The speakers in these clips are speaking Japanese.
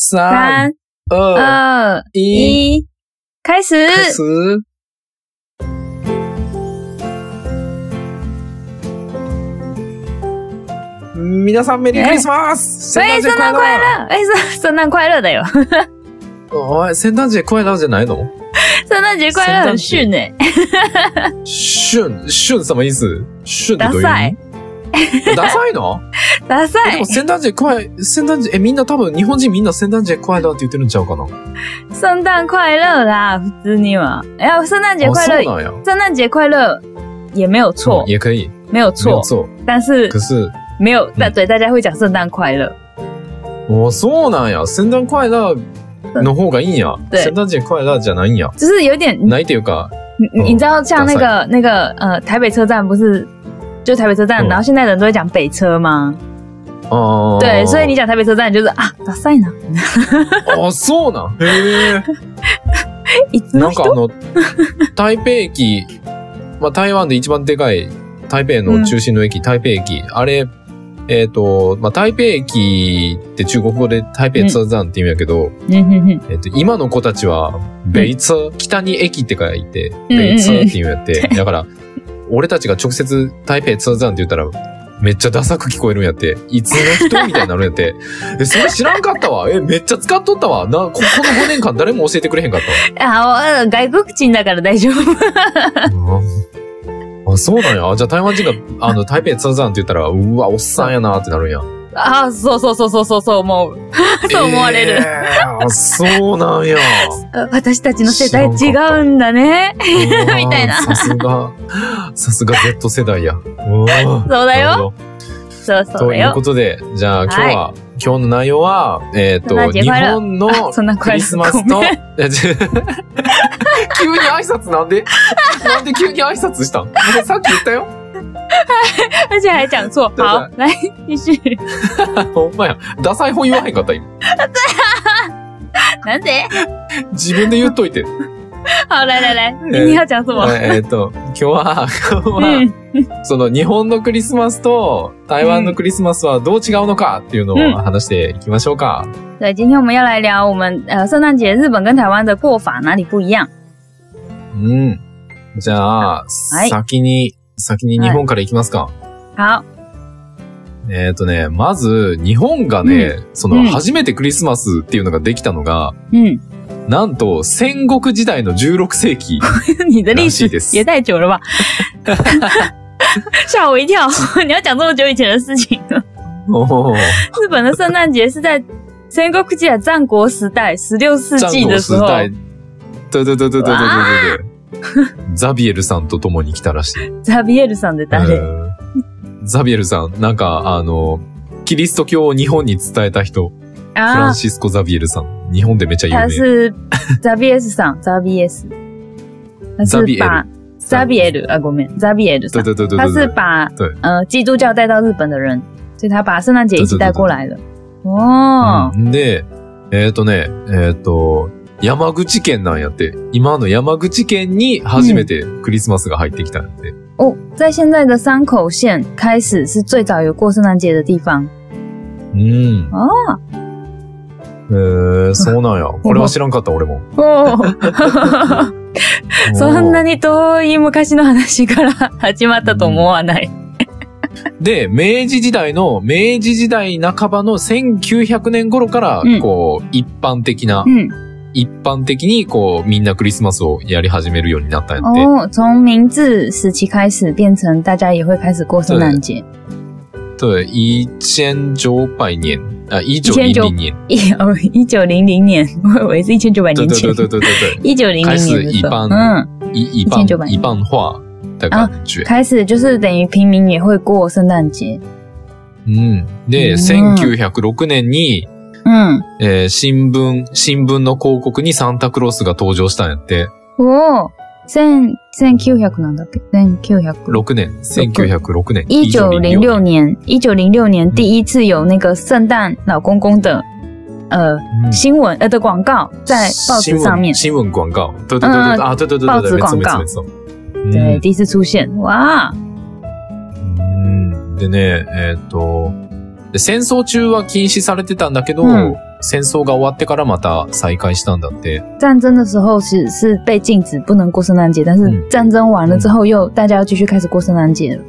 三、二、一、開始開始。皆さんメリークリスマス。聖誕節快乐え、そ、そんなん快乐だよ。おい、聖誕節快乐じゃないの？圣诞节快乐很逊え。逊、逊什么意思逊ダサい。ダサいの？ダサいえでも。聖誕節快、聖誕節、え、みんな多分日本人みんな聖誕節快樂って言ってるんちゃうかな？聖誕快樂啦，普通には。哎呀，聖誕節あ、快樂，そうなんや。聖誕節快樂也沒有錯嗯，也可以，沒有錯，没有错。但是可是，沒有，但對大家會講聖誕快樂。哦，そうなんや。聖誕快樂の方がいいんや。对聖誕節快樂じゃないんや。就是有點，ないっていうか、你你知道像那個那個呃台北車站不是，就台北車站，嗯。然後現在人都會講北車嗎？あー對，所以你講台北車站，你就是啊，ダサいな。あ、そうな。ん へえ。なんかあの、台北駅、まあ台湾で一番でかい台北の中心の駅、台北駅、あれ、えっ、と、まあ台北駅って中国語で台北車站って意味やけど、えっ、と、今の子たちは、ベイツー、北に駅って書いて、ベイって意味やって、だから、俺たちが直接台北ツーザンって言ったら、めっちゃダサく聞こえるんやって、いつの人みたいになるんやって、え、それ知らんかったわ。え、めっちゃ使っとったわ。な、ここの5年間誰も教えてくれへんかったわ。あ、外国人だから大丈夫。あ、そうなんや。あじゃあ台湾人が、あの、台北ツーザンって言ったら、うわ、おっさんやなってなるんや。あ、そうそうそうそうそうそう思う。そう思われる。えーあそうなんや。あ 私たちの世代違うんだね。みたいなさすが、さすが Z 世代や。そうそうだよ。そうそうというこ。とで、じゃあ今日は、今日の内容は、えっ、と、日本のクリスマスと、急に挨拶なんでなんで急に挨拶したん？俺さっき言ったよ。而且还讲错。对好，来继续。ほんまや。ダサい本言わへんかった今。なんで？自分で言っといて。好，来来来，え你要讲什么？えっ、と、今日は、今日は、嗯，その日本のクリスマスと台湾のクリスマスはどう違うのかっていうのうんを話していきましょうか。对，今天我们要来聊我们呃圣诞节日本跟台湾的过法哪里不一样？うん。じゃあ、はい先に、先に日本から行きますか。好，えっ、とね、まず、日本がね、その、うん初めてクリスマスっていうのができたのが、嗯，なんと、戦国時代の16世紀你的历史らしいです也太久了吧？吓我一跳！你要讲这么久以前的事情日本的圣诞节是在戦国時代战国时代十六世战国纪的时候。時代。对对对对对对对对对。ザビエルさんと共に来たらしい。ザビエルさんで誰？うんザビエルさん、なんか、あの、キリスト教を日本に伝えた人、フラ啊ン，シスコ・ザビエルさん。日本でめっちゃ有名。他是ザビエスさん，ザビエス，ザビエル。把ザビエル。啊，ごめん，ザビエル对对对对他对。对。是把对。呃基督教带到日本的人，所以他把圣诞节一起带过来了。哦，うんで、えっ、とね、えっ、と、山口県なんやって。今の山口県に初めてクリスマスが入ってきたんやって。哦，在现在的山口县开始是最早有过圣诞节的地方。うん。哦えー、そうなんや。これは知らんかった、俺も。哦，そんなに遠い昔の話から始まったと思わない。で、明治時代の、明治時代半ばの1900年頃からうん、こう、一般的な、嗯，一般的に、こう、みんなクリスマスをやり始めるようになったんやって。哦，从明治时期开始变成大家也会开始过圣诞节。对，一千九百年，啊，一九零零年。一 哦，一九零零年，我以为是一千九百年前对对对。对对对对。一九零零年一般嗯，一一1900般一般化的感觉。开始就是等于平民也会过圣诞节。うん。で、うん1906年に、嗯，えー新聞、新聞の広告にサンタクロースが登場したんやって。哦，千千九百なんだっけ？千九百。6年、1906年。一九零六年，一九零六年。第一次有那个圣诞老公公的呃うん。新闻呃的广告。在报纸上面，新聞廣告。对对对对，嗯啊，对对对报纸广告。对，第一次出现，哇，うんでね、えっと、で戦争中は禁止されてたんだけど、うん戦争が終わってからまた再開したんだって。战争的时候是是被禁止不能过圣诞节，但是嗯战争完了之后又大家要继续开始过圣诞节了。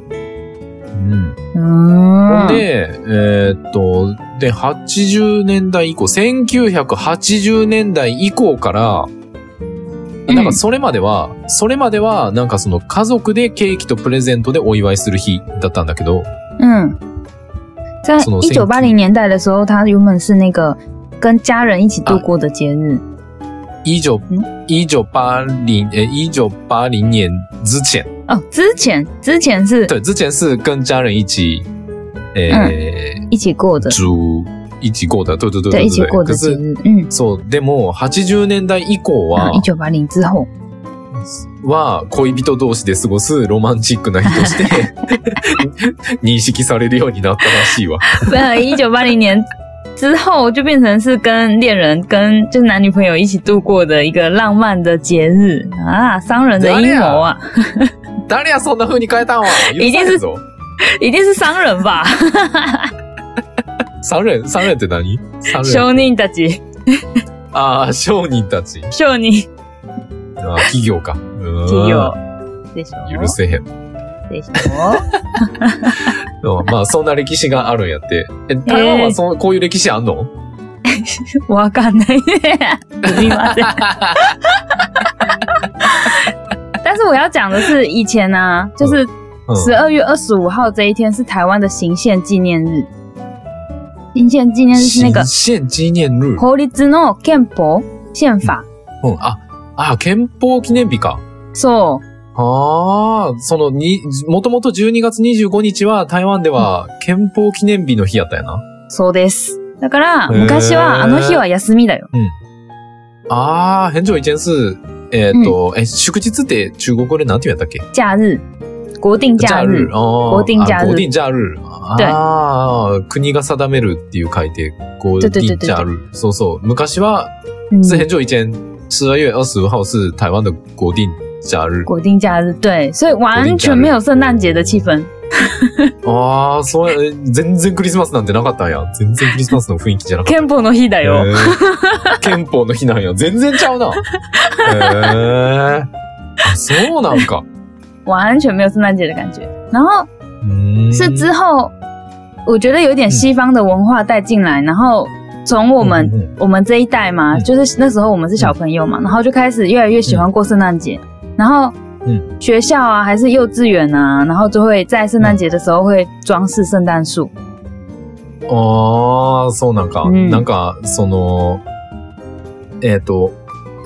うん。ほ嗯ん，で、えーっと、で、80年代以降、1980年代以降から、なんかそれまでは、それまでは、なんかその家族でケーキとプレゼントでお祝いする日だったんだけど、嗯，在一九八零年代的时候，它原本是那个跟家人一起度过的节日。以上嗯、以上八零、え、以上八零年之前。哦，之前之前是对，之前是跟家人一起，诶、一起过的，煮一起过的，对对对对，对一起过的节日。嗯，そう、でも、80年代以降は一、九八零之后，は、恋人同士で過ごすロマンチックな日として、認識されるようになったらしいわ。呃，一九八零年之后就变成是跟恋人、跟就是男女朋友一起度过的一个浪漫的节日啊，商人的阴谋啊，誰やそんな風に変えたんは？一定是。一定是商人吧？三人、三人って何？商人たち、ああ、商人たち。商人あー企業か。企業でしょ？許せへん。でしょ？うんまあ、そんな歴史があるんやって。え、台湾はそ、こういう歴史あんの？わかんないね。すみません。但是我要讲的是，以前呢、啊，就是うん十二月二十五号这一天是台湾的行宪纪念日。行宪纪念日是那个新憲紀念日？法律の憲法宪法。うん。あ、あ、憲法記念日か。そう。ああ、そのに、もともと12月25日は台湾では憲法記念日の日やったやな。そうです。だから、昔はあの日は休みだよ。ああ、返上以前是、えっ、と、え、祝日って中国語でなんて言うんやったっけ？假日。国定假日。哦国定假日あ国定假日。ああ、国が定めるっていう書いて、国定假日。そうそう。昔は、嗯是很久以前，十二月二十五号是台湾的国定假日。国定假日，对，所以完全没有圣诞节的气氛。ああ、そ全然クリスマスなんてなかったんや。全然クリスマスの雰囲気じゃなかった。憲法の日だよ。へー憲法の日なんや。全然ちゃうな。へえ。あ、そうなんか。完全没有圣诞节的感觉。然后是之后，我觉得有点西方的文化带进来，然后从我们、うんうん我们这一代嘛，嗯。就是那时候我们是小朋友嘛，然后就开始越来越喜欢过圣诞节，然后。嗯。学校啊，还是幼稚园啊，然后就会在圣诞节的时候会装饰圣诞树。ああ、そうなんか。うんなんか、その、えっ、と、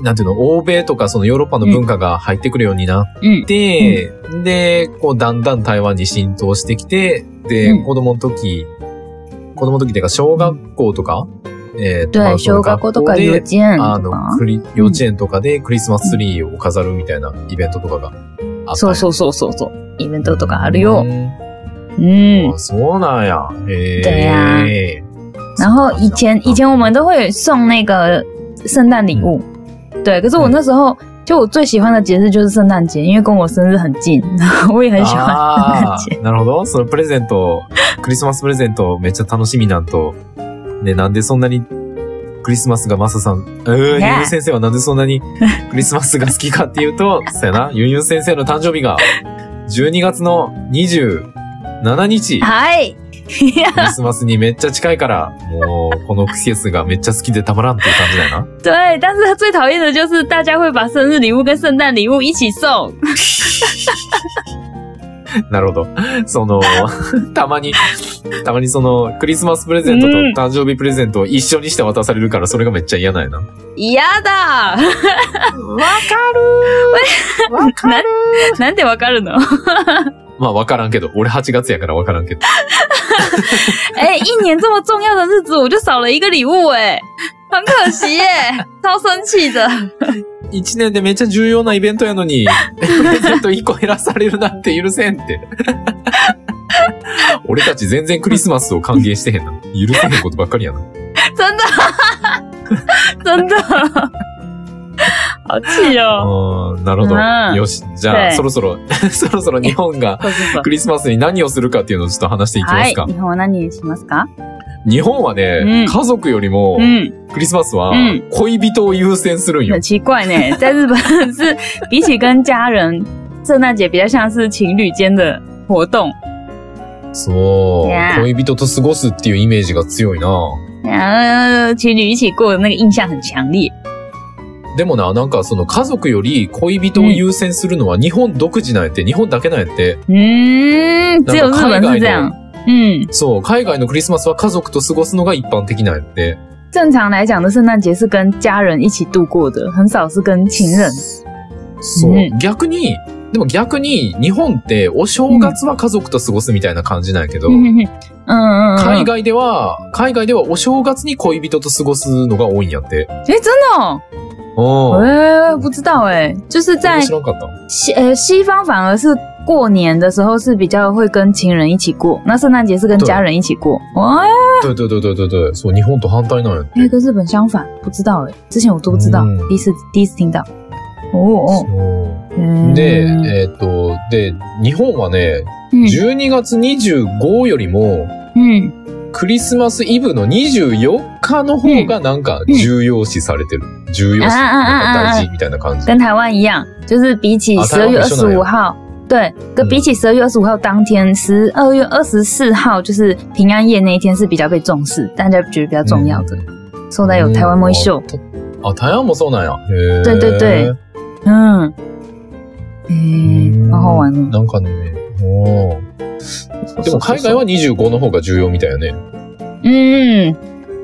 なんていうの、欧米とかそのヨーロッパの文化が入ってくるようになっ嗯て、で、こう、だんだん台湾に浸透してきて、で、うん。子供の時、子供の時っていうか、小学校とか、えっ、と、ま对，あその小学校とかで幼稚園あの幼稚園とかでクリスマスツリーを飾るみたいなイベントとかがあったそうそうそうそうそう、イベントとかあるよう。ん嗯あ，そうなんや。へ对呀え。然后以前以前我们都会送那个圣诞礼物，对。可是我那时候就我最喜欢的节日就是圣诞节，因为跟我生日很近，然 后我也很喜欢圣诞あ节。あ、なるほど。そのプレゼント、クリスマスプレゼントめっちゃ楽しみなんと、ね、なんでそんなにクリスマスがマサさん、えー、ユンユン先生はなんでそんなに クリスマスが好きかっていうと、そうやな、ユンユン先生の誕生日が12月の27日、はい。クリスマスにめっちゃ近いから、もうこの季節がめっちゃ好きでたまらんっていう感じだよな。对，但是最讨厌的就是大家会把生日礼物跟圣诞礼物一起送。なるほど。その、たまに、たまにその、クリスマスプレゼントとうん誕生日プレゼントを一緒にして渡されるから、それがめっちゃ嫌なんやな。わ嫌だ。かるわかななんでわかるの？まあわからんけど、俺8月やからわからんけど。哎、一年这么重要的日子，我就少了一个礼物、哎，很可惜耶、超生气的。1年でめっちゃ重要なイベントやのに、プレゼント1個減らされるなんて許せんって。俺たち全然クリスマスを歓迎してへんな。許せへんことばっかりやな。真的，真的，好气哦！あーなるほど。うんよし。じゃあ、对そろそろ、そろそろ日本がそうそうそうクリスマスに何をするかっていうのをちょっと話していきまはい、すか。日本は何にしますか？日本はね、うん家族よりも、嗯，クリスマスはうん恋人を優先するんよ很。奇怪呢，在日本是比起跟家人，圣诞节比较像是情侣间的活动。そう、Yeah 恋人と過ごすっていうイメージが強いな。然后情侣一起过的那个印象很强烈。でもな、なんかその家族より恋人を優先するのは日本独自なんやって、日本だけなんやって。嗯，只有日本是这样。嗯，そう、海外のクリスマスは家族と過ごすのが一般的なんやって。正常来讲的圣诞节是跟家人一起度过的，很少是跟情人。そう、うん逆に、でも逆に日本ってお正月は家族と過ごすみたいな感じなんやけど、海外では、海外ではお正月に恋人と過ごすのが多いんやって。哎，真的？哦，うん。哎，不知道哎，就是在知らんかった。西呃西方反而是过年的时候是比较会跟情人一起过，那圣诞节是跟家人一起过。哇，对对对对对对。そう、日本と反対なんや。哎，跟日本相反，不知道哎，之前我都不知道，嗯第一次第一次听到。哦哦，で、えっ、と、で、日本はね、12月25よりも、嗯，クリスマスイブの24日の方がなんか重要視されてる。重要視、なんか大事みたいな感じ。跟台湾一样，就是比起啊十二月二台湾不是那样十五号，对，跟嗯比起十二月二十五号当天，十二月二十四号就是平安夜那一天是比较被重视，大家觉得比较重要的。说的有台湾mooい秀，あ、台湾もそうなんや。へー对对对嗯，诶、うん好好玩哦。なんかね、おーでも海外は25の方が重要みたいやね。嗯，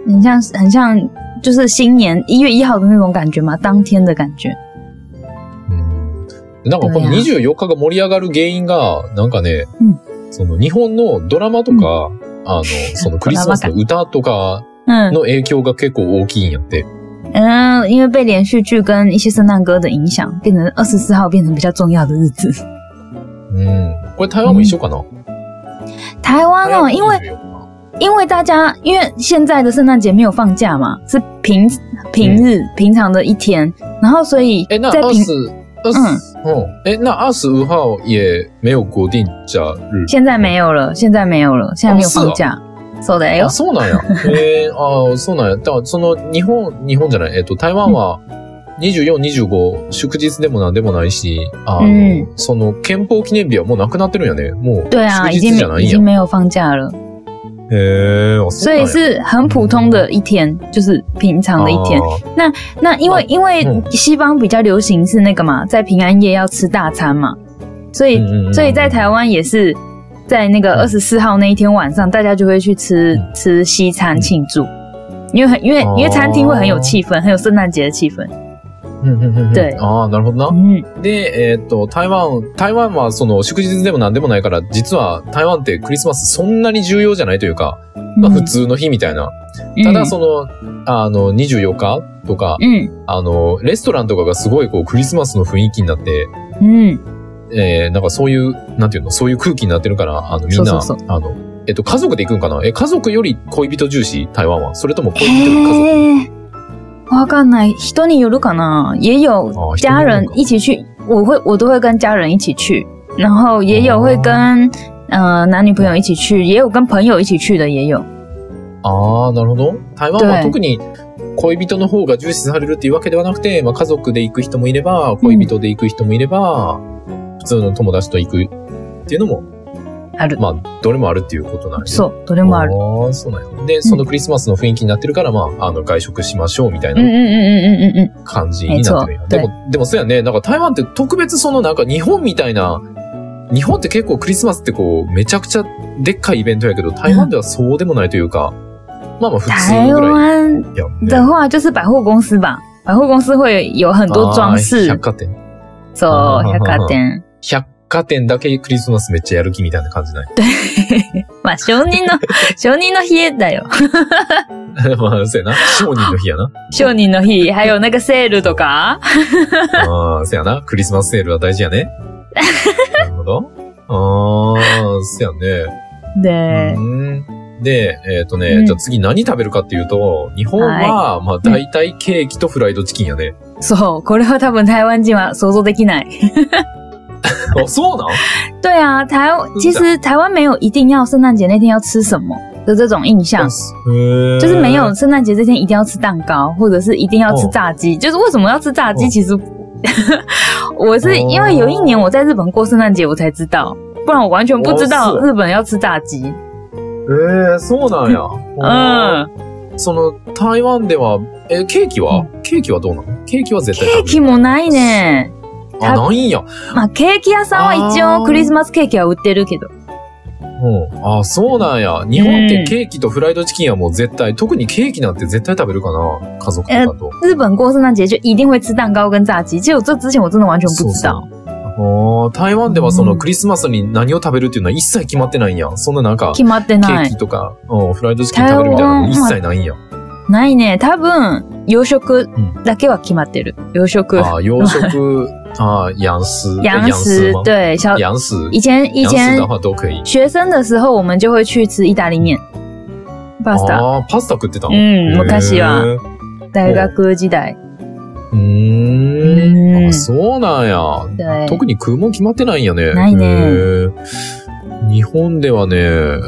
很像很像就是新年一月一号的那种感觉嘛，当天的感觉。 なんかこのどうや。24日が盛り上がる原因が、なんかね、うん。その日本のドラマとか、あの、そのクリスマスの 歌とか。嗯の影響が結構大きいんやって。嗯，因为被连续剧跟一些圣诞歌的影响，变成二十四号变成比较重要的日子。うん。これ台湾も一緒かな、台湾哦，因为24因为大家因为现在的圣诞节没有放假嘛，是平平日、平常的一天，然后所以在平二十、二十、嗯，哎，那二十五号也没有国定假日？现在没有了，现在没有了，现在没有放假。そうだよあ、。そうなんや。えー、あーそうなんや。だから、その、日本、日本じゃない、えっと、台湾は、24、25、祝日でもなんでもないし、あの、うんその、憲法記念日はもうなくなってるんやね。もう、祝日じゃないんや没已经。没有放假了，へー、あそうなんや所以是很普通的一天，就是平常的一天。あ那因为哦因为嗯西方比较流行是那个嘛，在平安夜要吃大餐嘛，所以ーうんうんうん所以在台湾也是在那个嗯二十四号那一天晚上，大家就会去吃嗯吃西餐庆祝，因为很因为哦因为餐厅会很有气氛，很有圣诞節的气氛。 うんうんうんうん。对ああ、なるほどな。嗯，で、えっと、台湾、台湾はその祝日でもなんでもないから、実は台湾ってクリスマスそんなに重要じゃないというか、まあ普通の日みたいな。ただその、あの、24日とか、嗯あの、レストランとかがすごいこうクリスマスの雰囲気になって、嗯えー、なんかそういう、なんていうの、そういう空気になってるから、あの、みんな、そうそうあの、えっと、家族で行くんかな？え、家族より恋人重視？台湾は。それとも恋人より家族？わかんない。人によるかな。也有家人一起去，我会我都会跟家人一起去，然后也有会跟、呃男女朋友一起去，也有跟朋友一起去的，也有。ああ、なるほど。台湾は特に恋人の方が重視されるっていうわけではなくて、まあ家族で行く人もいれば、恋人で行く人もいれば、普通の友達と行くっていうのも、ある。まあ、どれもあるっていうことなんですそう、どれもある。ああ、そうなんや。で、そのクリスマスの雰囲気になってるから、まあ、あの、外食しましょうみたいな感じになってるんや。えそうでも、でもそうやね。なんか台湾って特別そのなんか日本みたいな、日本って結構クリスマスってこう、めちゃくちゃでっかいイベントやけど、台湾ではそうでもないというか、まあまあ普通台ぐらい湾やんね。的话就是百货公司吧，百货公司会有很多装饰百，貨店。そう、嗯百貨店。百貨店だけクリスマスめっちゃやる気みたいな感じない？まあ、承認の、承認の日だよ。まあ、そうやな。商人の日やな。承認の日、还有那个セールとか？ああ、そうやな。クリスマスセールは大事やね。なるほど。ああ、そうやね。で、うんで、えっ、とね、うんじゃあ次何食べるかっていうと、日本は、まあ大体ケーキとフライドチキンやね。そう、これは多分台湾人は想像できない。あ、そうなん对啊，台其实台湾没有一定要圣诞节那天要吃什么，可的这种印象，就是没有圣诞节这天一定要吃蛋糕，或者是一定要吃炸鸡。就是为什么要吃炸鸡？哦。其实我 是因为有一年我在日本过圣诞节，我才知道，不然我完全不知道日本要吃炸鸡。えー、そうなんや。嗯，その、台湾では、え、ケーキは、ケーキはどうなの？ケーキは絶対ケーキもないね。る。あ、ないんや。まあケーキ屋さんは一応クリスマスケーキは売ってるけど。うん。あ、そうなんや。日本ってケーキとフライドチキンはもう絶対、特にケーキなんて絶対食べるかな家族とかと。日本过圣诞节就一定会吃蛋糕跟炸鸡。其实我这之前我真的完全不知道。あー台湾ではそのうんクリスマスに何を食べるっていうのは一切決まってないんや。そんななんか、決まってケーない。キとか、うん、フライドチキン食べるみたいなの一切ないんや。ないね。多分洋食だけは決まってる。洋食。あー洋食、あー洋食。洋洋食吗？对小洋食。以前以前的话都可以。学生的时候，我们就会去吃意大利面、パスタ。ああ、パスタ食ってた？のうん昔は大学時代。うー。うんそうなんや。对，特に食うもん決まってないんやね。ないね日本ではね、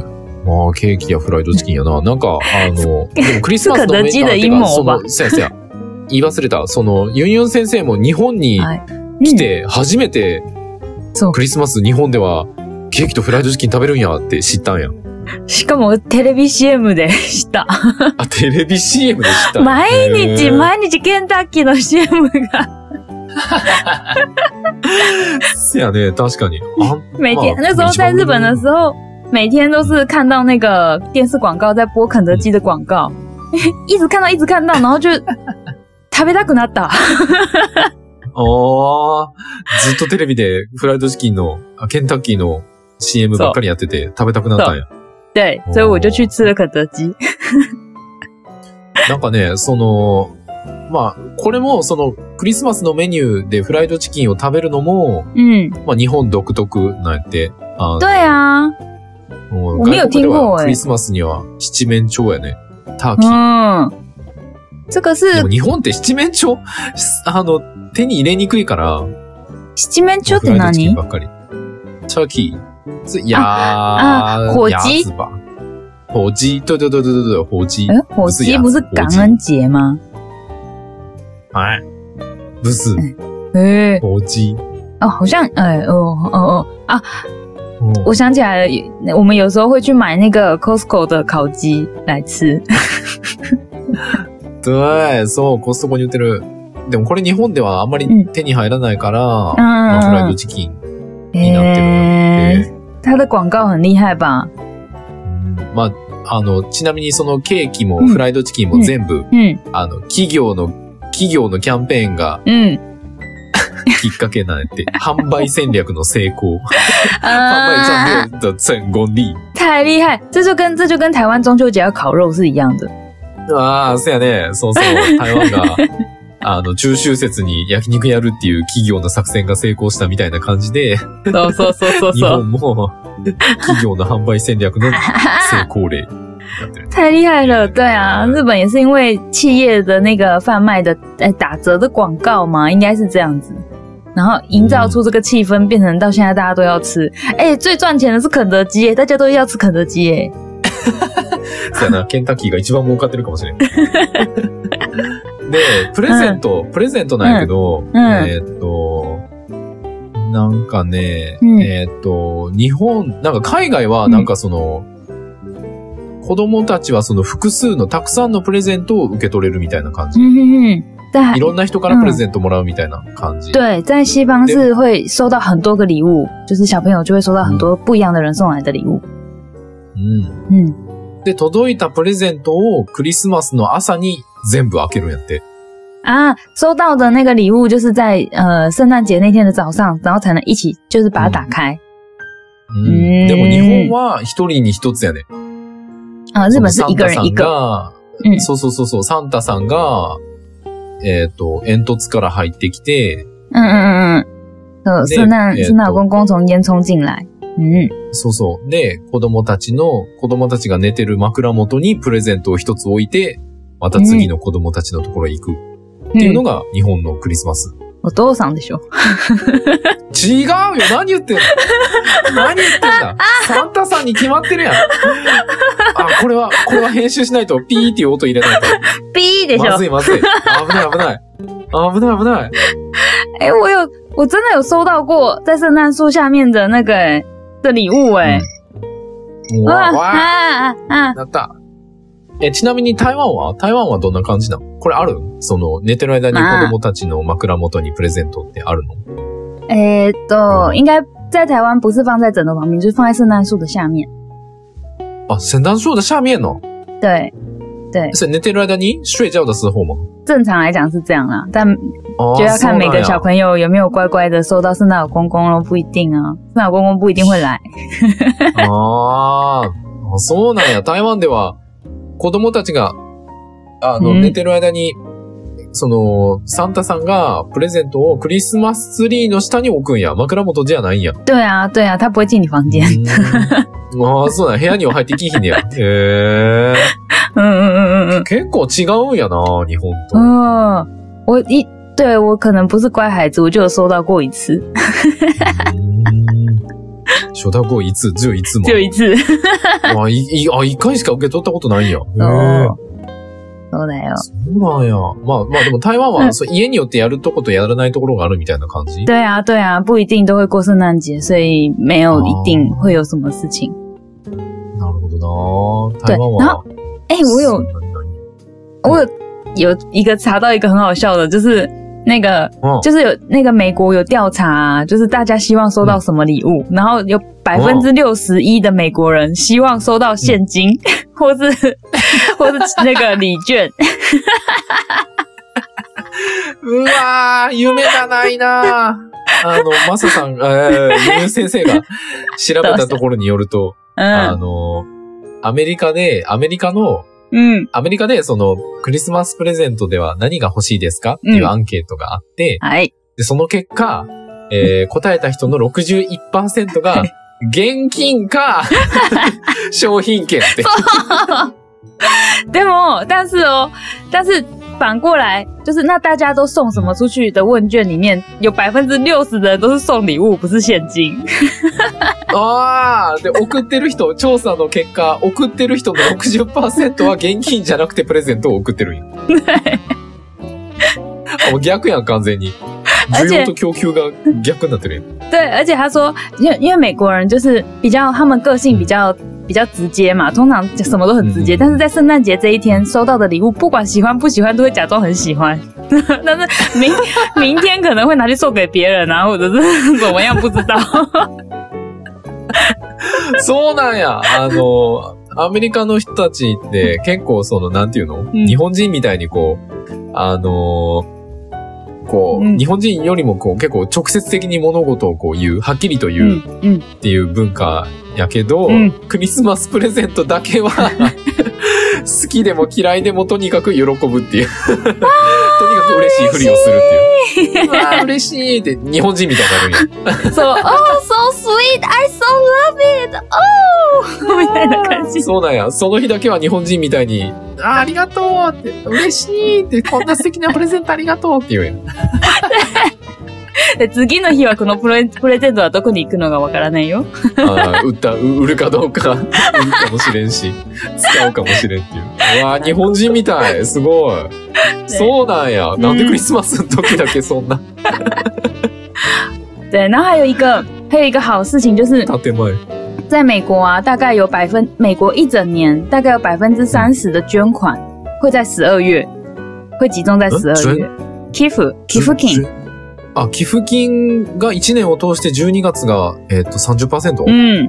まあ、ケーキやフライドチキンやな。なんか、あの、でもクリスマスのメーカーっか、その、せやせや。言い忘れた。その、ユンユン先生も日本にはい。来て、初めてクリスマス日本では、ケーキとフライドチキン食べるんやって知ったんや。しかもテレビ CM で した。あ、テレビ CM で知った。毎日毎日ケンタッキーの CM がせやね、確かに。あ每天、まあ那时候在日本的时候，每天都是看到那个电视广告在播肯德基的广告，一直看到一直看到，然后就食べたくなった。ああ、ずっとテレビでフライドチキンの、あケンタッキーの CM ばっかりやってて食べたくなったんや。对，所以我就去吃了肯德基。なんかね、その、まあ、これもそのクリスマスのメニューでフライドチキンを食べるのも、嗯，まあ日本独特なんや？って。あ对啊，もう我没有听はクリスマスには七面鳥やね。ターキー。嗯，这个是日本って七面鳥？あの、手に入れにくいから、七面鳥って何？ばっかり。Turkey 是鸭啊火鸡？火鸡，对对对对对对，火鸡。哎，火鸡不是感恩节吗？哎，不是哎，火鸡。哦，好像哎哦哦哦。啊，哦我想起来了，我们有时候会去买那个 Costco 的烤鸡来吃。对、そう、コストコに売ってる。でもこれ日本ではあんまりうん手に入らないから、嗯まあ、フライドチキンになってる。哎で、它的广告很厉害吧？うんまあ、あの、ちなみにそのケーキもうんフライドチキンも全部、嗯あの、企業の、企業のキャンペーンが嗯きっかけなんやって。販売戦略の成功。販売啊，战略的成功力。太厉害！这就跟这就跟台湾中秋节要烤肉是一样的。ああ、そうやね。そうそう。台湾が、あの、中秋節に焼肉やるっていう企業の作戦が成功したみたいな感じで、そうそうそうそう日。本も企業の販売戦略の成功例。太厉害了，对啊，日本也是因为企业的那个贩卖的呃打折的广告嘛，应该是这样子，然后营造出这个气氛，变成到现在大家都要吃。哎、最赚钱的是肯德基耶，大家都要吃肯德基耶。そうやな、ケンタッキーが一番儲かってるかもしれん。で、プレゼント、プレゼントなんやけど、うん。えーっと、なんかね、うん。えーっと、日本、なんか海外はなんかその、子供たちはその複数のたくさんのプレゼントを受け取れるみたいな感じ。嗯哼哼，在いろんな人からプレゼントもらうみたいな感じ。对，在西方是会收到很多个礼物，就是小朋友就会收到很多不一样的人送来的礼物。うん。嗯，で、届いたプレゼントをクリスマスの朝に全部開けるんやって。啊，收到的那个礼物就是在呃圣诞节那天的早上，然后才能一起就是把它打开。うんうんでも日本は一人に一つやね。啊，日本是一个人一个。うんそうそうそうそう、サンタさんが、えっ、と、煙突から入ってきて、嗯嗯嗯嗯，呃，对圣诞えーと圣诞老公公从烟囱进来。嗯，そうそう。で、子供たちの、子供たちが寝てる枕元にプレゼントを一つ置いて、また次の子供たちのところへ行くっていうのが日本のクリスマス。お父さんでしょ。違うよ何言ってんの？何言ってんだ？サンタさんに決まってるやん。あ、これは、これは編集しないとピーっていう音入れないと。逼的まずいまずい。危ない危ない。危ない危ない。哎、我有，我真的有收到过在圣诞树下面的那个、欸、的礼物、哎、うわ、わ。わあ。あなった。え、ちなみに台湾は？台湾はどんな感じなの？これある？その、寝てる間に子供たちの枕元にプレゼントってあるの？哎、都应该在台湾不是放在枕头旁边，就是放在圣诞树的下面。あ、聖誕樹的下面の？对，对，それ寝てる間に睡觉的时候吗？正常来讲是这样啦，但あ就要看每个小友。朋友有没有乖乖的收到圣诞老公公咯，不一定啊，圣诞老公公不一定会来。あーあ、そうなんや。台湾では、子供たちが、あの、うん寝てる間に、その、サンタさんがプレゼントをクリスマスツリーの下に置くんや。枕元じゃないんや。对啊，对啊，他不会进你房间。ああ、そうなんや。部屋には入ってきひんねや。へえ。嗯嗯嗯嗯結構違うんやな、日本と。嗯。哦，我一对我可能不是乖孩子，我就有收到过一次，うん初代後いつ、只有いつも。就一次。あ、い、い、あ、一回しか受け取ったことないんや。へえ。哦，そうだよ。そうなんや。まあまあでも台湾は、うんそう家によってやるとことやらないところがあるみたいな感じ？对啊，对啊，不一定都会过圣诞节，所以没有一定会有什么事情。なるほどな对台湾然は。哎、我有我有有一个查到一个很好笑的，就是那个嗯就是有那个美国有调查、就是大家希望收到什么礼物，然后有百分之六十一的美国人希望收到现金，或是 或是那个礼券。うわー、夢がないなあの、マサさん、えー、先生が 調べたところによると、あ嗯の、アメリカで、アメリカの、嗯，アメリカでその、クリスマスプレゼントでは何が欲しいですか？っていうアンケートがあって、はい。で、その結果、えー答えた人の61%が、現金か、商品券って。でも，但是哦，但是反过来，就是那大家都送什么出去的问卷里面，有百分之六十的人都是送礼物，不是现金。ああ、で、送ってる人、調査の結果、送ってる人の60%は現金じゃなくてプレゼントを送ってるんや。あもう逆やん、完全に。而且需要と供給が逆になってるやん。对，而且他说，因为因为美国人就是比较，他们个性比较比较直接嘛，通常什么都很直接。嗯但是在圣诞节这一天收到的礼物，不管喜欢不喜欢，都会假装很喜欢。但是明明天可能会拿去送给别人啊，或者是怎么样，不知道。そうなんや。あの、アメリカの人たちって 結構その、なんていうの、ん日本人みたいにこう、あの、こう、うん。日本人よりもこう結構直接的に物事をこう言う、はっきりと言うっていう文化やけど、うん。クリスマスプレゼントだけは、好きでも嫌いでもとにかく喜ぶっていう。とにかく嬉しいふりをするっていう。うわー嬉しいって日本人みたいになるん。や。そう、oh so sweet, I so love it, oh みたいな感じ。そうなんや。その日だけは日本人みたいに、あーありがとうって、嬉しいって、こんな素敵なプレゼントありがとうって言うやん。で次の日はこのプレプレゼントはどこに行くのかわからないよ。あー売った、う売るかどうか、売るかもしれんし、使うかもしれんっていう。うわー日本人みたい。すごい。そうなんや。なんでクリスマスの時だけそんな对，然后还有一个还有一个好事情就是，建前。在美国啊，大概有百分美国一整年大概有百分之三十的捐款会在十二月，会集中在十二月。寄付寄付金，あ、寄付金が1年を通して12月が、えっ、と、30%? 嗯，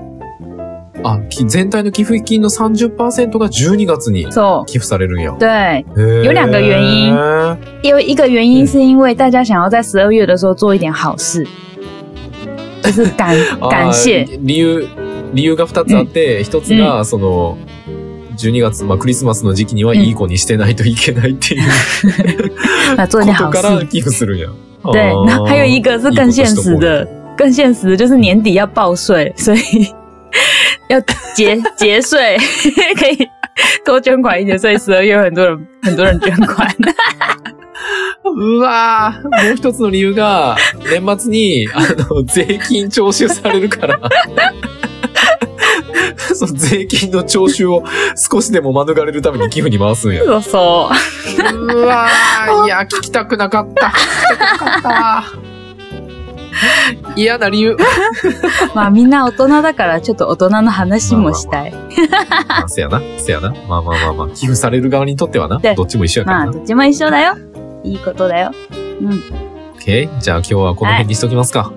あ、き全体の寄付金の30%が12月に寄付されるんや。对，有有两个原因。因为一个原因是因为大家想要在十二月的时候做一点好事，就是感 感谢。理由、理由が2つあって、一つが、その、12月、まあクリスマスの時期にはいい子にしてないといけないっていう那做一こ点好事。とから寄付するんや。对，あー那还有一个是更现实的，更现实的就是年底要报税，所以 要节节税，可以多捐款一点，所以十二月很多人很多人捐款。うわーもう一つの理由が、年末に、あの、税金徴収されるから。その税金の徴収を少しでも免れるために寄付に回すんや。そうそう。うわーいや、聞きたくなかった。聞きたくなかったわ。嫌な理由。まあみんな大人だからちょっと大人の話もしたい。あせやな、せやな。まあまあまあまあ、寄付される側にとってはな、でどっちも一緒やからな。まあどっちも一緒だよ。いいことだよ。うん。OK? じゃあ今日はこの辺にしときますか。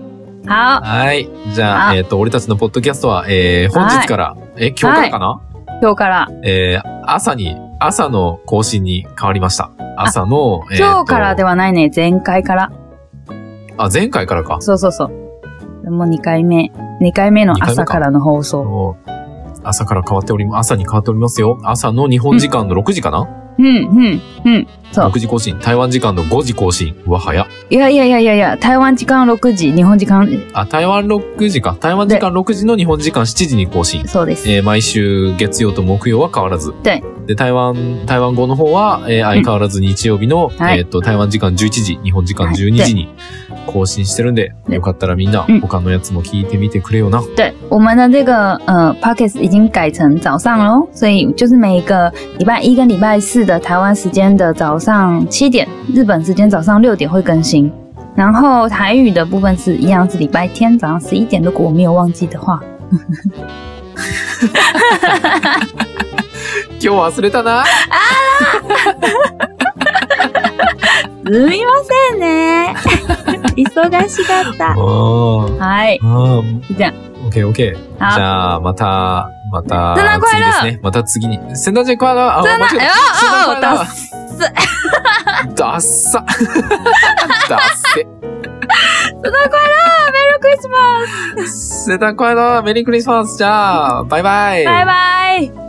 好。はい。じゃあ、あえっ、と、俺たちのポッドキャストは、えー、本日から、え、今日からかな、今日から、えー、朝に、朝の更新に変わりました。朝の、えーと今日からではないね。前回から。あ、前回からか。そうそうそう。もう2回目。2回目の朝からの放送。朝から変わっております。朝に変わっておりますよ。朝の日本時間の6時かな、うん、うん、うん。そう。?6 時更新。台湾時間の5時更新。うわ、早っ。いやいやいやいやいや、台湾時間6時、日本時間、あ、台湾6時か。台湾時間6時の日本時間7時に更新。そうです。えー毎週月曜と木曜は変わらず。对で、台湾、台湾語の方は、えー相変わらず日曜日の、はい。えっ、と、台湾時間11時、日本時間12時に更新してるんで、对よかったらみんなうん。他のやつも聞いてみてくれよな。对，我们的这个呃 p o c k e t 已经改成早上喽，所以就是每一个礼拜一跟礼拜四的台湾时间的早上七点，日本时间早上六点会更新。然后台语的部分是一样是礼拜天早上十一点，如果我没有忘记的话。今日忘れたな。すみませんね。忙しかった。あーはい。あー。じゃオッケーオッケー。じあ、ゃあ、また、また、次ですね。また次に。聖誕節快乐あ、真的，間違え哦た哦哦，ダッサ。ダッセ。圣诞快乐，Merry Christmas，聖誕快乐メリークリスマスじゃあ、バイバイ。拜拜。